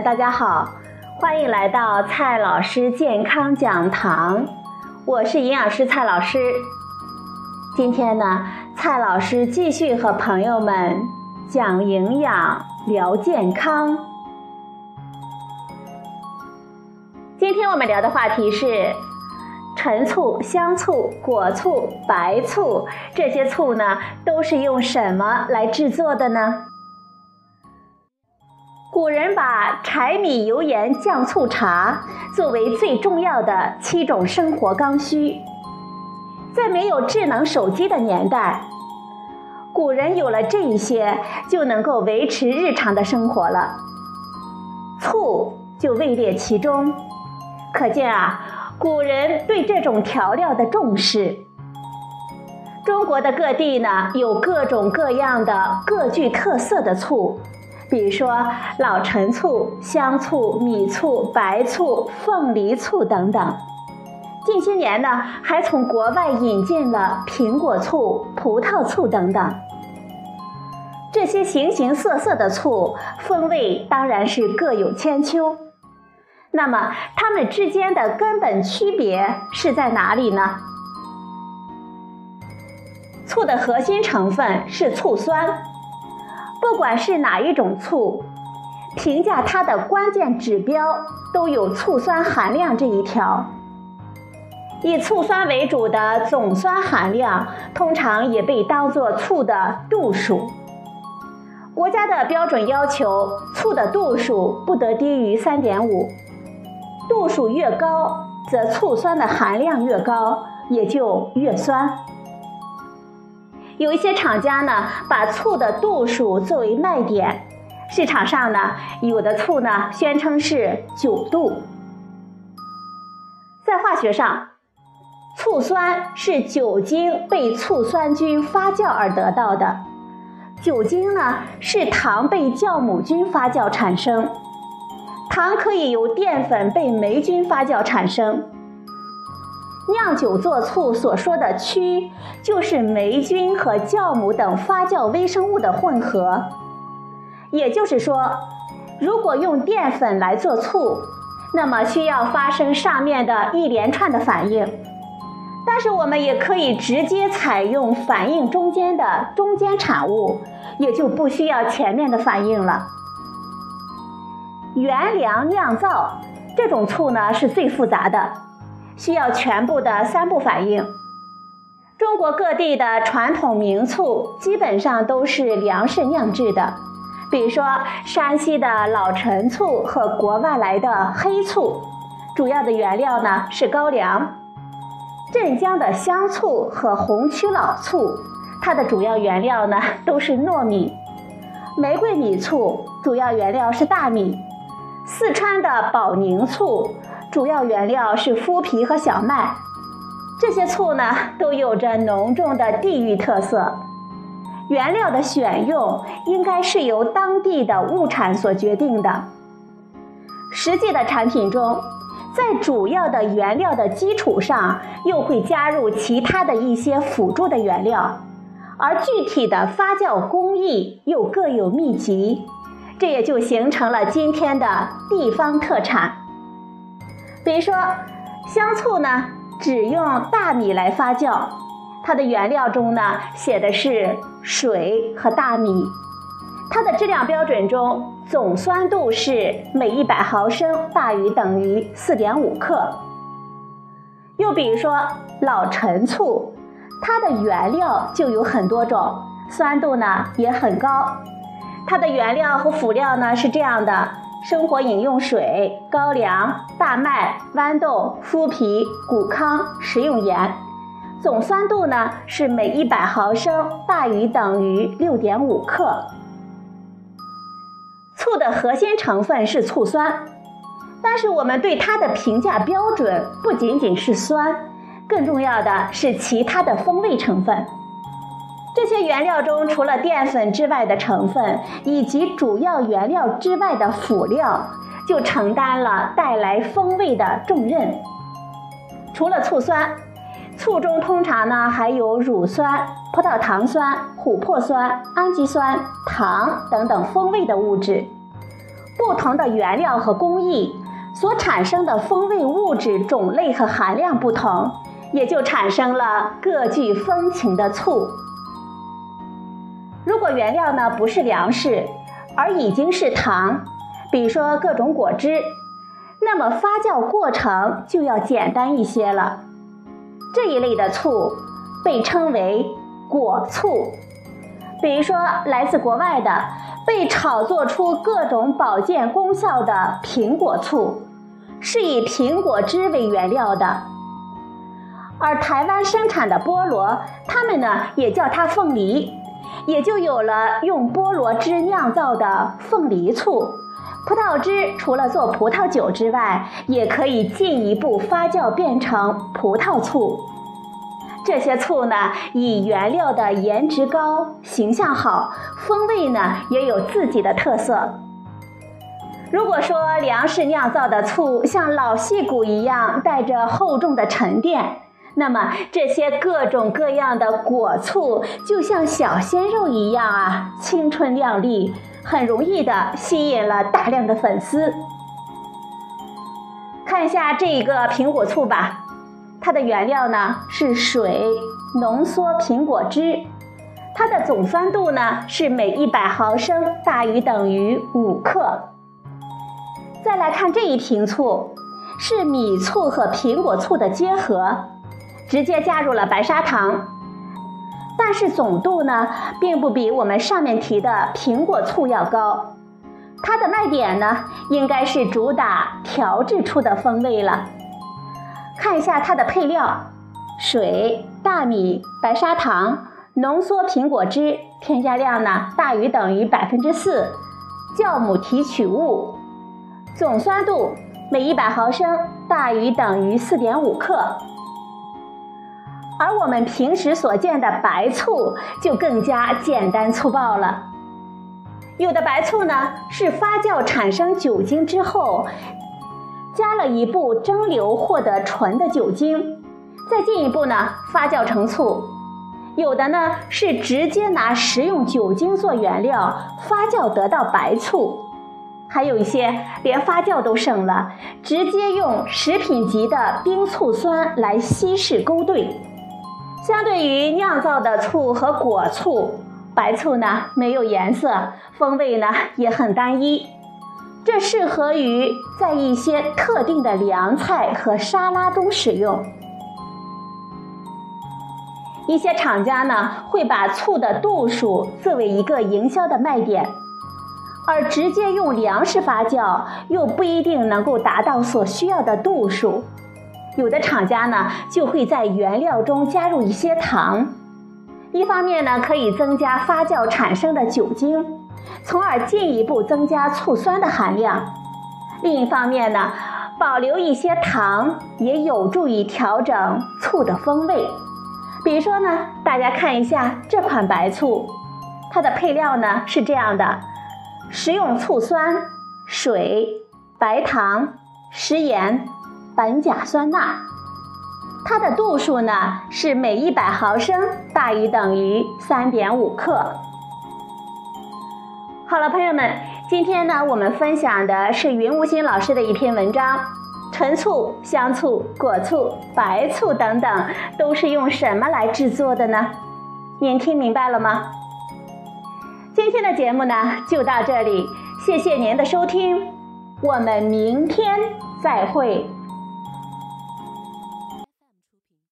大家好，欢迎来到蔡老师健康讲堂，我是营养师蔡老师。今天呢，蔡老师继续和朋友们讲营养、聊健康。今天我们聊的话题是陈醋、香醋、果醋、白醋这些醋呢，都是用什么来制作的呢？古人把柴米油盐酱醋茶作为最重要的七种生活刚需。在没有智能手机的年代，古人有了这一些，就能够维持日常的生活了。醋就位列其中，可见啊，古人对这种调料的重视。中国的各地呢，有各种各样的各具特色的醋。比如说老陈醋、香醋、米醋、白醋、凤梨醋等等。近些年呢，还从国外引进了苹果醋、葡萄醋等等。这些形形色色的醋，风味当然是各有千秋。那么，它们之间的根本区别是在哪里呢？醋的核心成分是醋酸。不管是哪一种醋，评价它的关键指标都有醋酸含量这一条。以醋酸为主的总酸含量，通常也被当作醋的度数。国家的标准要求，醋的度数不得低于三点五，度数越高，则醋酸的含量越高，也就越酸。有一些厂家呢，把醋的度数作为卖点，市场上呢，有的醋呢宣称是九度。在化学上，醋酸是酒精被醋酸菌发酵而得到的，酒精呢是糖被酵母菌发酵产生，糖可以由淀粉被霉菌发酵产生。酿酒做醋所说的曲，就是霉菌和酵母等发酵微生物的混合。也就是说，如果用淀粉来做醋，那么需要发生上面的一连串的反应。但是我们也可以直接采用反应中间的中间产物，也就不需要前面的反应了。原粮酿造这种醋呢，是最复杂的。需要全部的三步反应。中国各地的传统名醋基本上都是粮食酿制的，比如说山西的老陈醋和国外来的黑醋，主要的原料呢是高粱；镇江的香醋和红曲老醋，它的主要原料呢都是糯米；玫瑰米醋主要原料是大米；四川的保宁醋。主要原料是麸皮和小麦，这些醋呢都有着浓重的地域特色。原料的选用应该是由当地的物产所决定的。实际的产品中，在主要的原料的基础上，又会加入其他的一些辅助的原料，而具体的发酵工艺又各有秘籍，这也就形成了今天的地方特产。比如说，香醋呢，只用大米来发酵，它的原料中呢写的是水和大米，它的质量标准中总酸度是每一百毫升大于等于四点五克。又比如说老陈醋，它的原料就有很多种，酸度呢也很高，它的原料和辅料呢是这样的。生活饮用水、高粱、大麦、豌豆、麸皮、谷糠、食用盐，总酸度呢是每一百毫升大于等于六点五克。醋的核心成分是醋酸，但是我们对它的评价标准不仅仅是酸，更重要的是其他的风味成分。这些原料中，除了淀粉之外的成分，以及主要原料之外的辅料，就承担了带来风味的重任。除了醋酸，醋中通常呢还有乳酸、葡萄糖酸、琥珀酸、氨基酸、糖等等风味的物质。不同的原料和工艺所产生的风味物质种类和含量不同，也就产生了各具风情的醋。如果原料呢不是粮食，而已经是糖，比如说各种果汁，那么发酵过程就要简单一些了。这一类的醋被称为果醋。比如说来自国外的被炒作出各种保健功效的苹果醋，是以苹果汁为原料的。而台湾生产的菠萝，他们呢也叫它凤梨。也就有了用菠萝汁酿造的凤梨醋。葡萄汁除了做葡萄酒之外，也可以进一步发酵变成葡萄醋。这些醋呢，以原料的颜值高、形象好，风味呢也有自己的特色。如果说粮食酿造的醋像老戏骨一样，带着厚重的沉淀。那么这些各种各样的果醋就像小鲜肉一样啊，青春靓丽，很容易的吸引了大量的粉丝。看一下这一个苹果醋吧，它的原料呢是水浓缩苹果汁，它的总酸度呢是每一百毫升大于等于五克。再来看这一瓶醋，是米醋和苹果醋的结合。直接加入了白砂糖，但是总度呢，并不比我们上面提的苹果醋要高。它的卖点呢，应该是主打调制出的风味了。看一下它的配料：水、大米、白砂糖、浓缩苹果汁，添加量呢大于等于百分之四，酵母提取物，总酸度每一百毫升大于等于四点五克。而我们平时所见的白醋就更加简单粗暴了。有的白醋呢是发酵产生酒精之后，加了一步蒸馏获得纯的酒精，再进一步呢发酵成醋；有的呢是直接拿食用酒精做原料发酵得到白醋，还有一些连发酵都省了，直接用食品级的冰醋酸来稀释勾兑。相对于酿造的醋和果醋，白醋呢没有颜色，风味呢也很单一。这适合于在一些特定的凉菜和沙拉中使用。一些厂家呢会把醋的度数作为一个营销的卖点，而直接用粮食发酵又不一定能够达到所需要的度数。有的厂家呢，就会在原料中加入一些糖，一方面呢可以增加发酵产生的酒精，从而进一步增加醋酸的含量；另一方面呢，保留一些糖也有助于调整醋的风味。比如说呢，大家看一下这款白醋，它的配料呢是这样的：食用醋酸、水、白糖、食盐。苯甲酸钠，它的度数呢是每一百毫升大于等于三点五克。好了，朋友们，今天呢我们分享的是云无心老师的一篇文章，陈醋、香醋、果醋、白醋等等都是用什么来制作的呢？您听明白了吗？今天的节目呢就到这里，谢谢您的收听，我们明天再会。